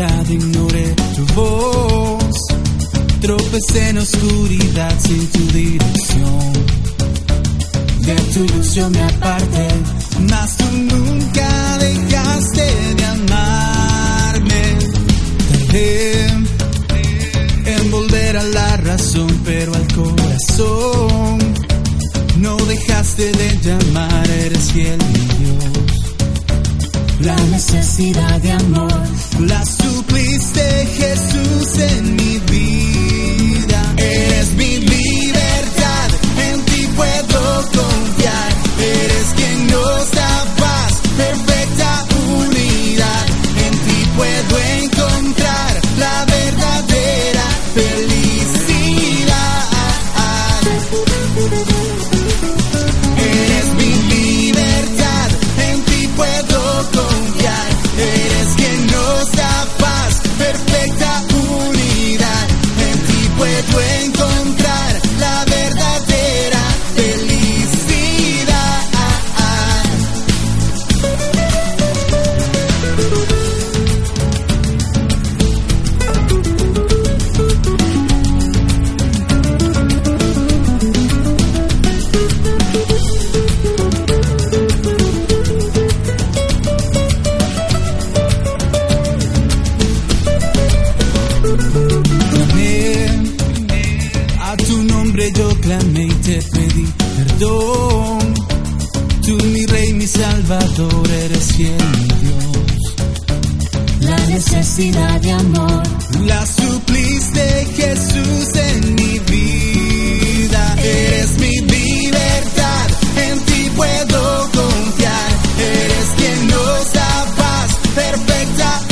tarde ignoré tu voz. Tropecé en oscuridad sin tu dirección. De tu luz yo me aparté, mas tú nunca dejaste de amarme. Tardé en volver a la razón, pero al corazón no dejaste de llamar, eres fiel mi Dios. La necesidad de amor y te pedí perdón. Tú mi rey, mi salvador, eres fiel mi Dios. La necesidad de amor la supliste Jesús en mi vida. Eres mi libertad, en ti puedo confiar. Eres quien nos da paz perfecta.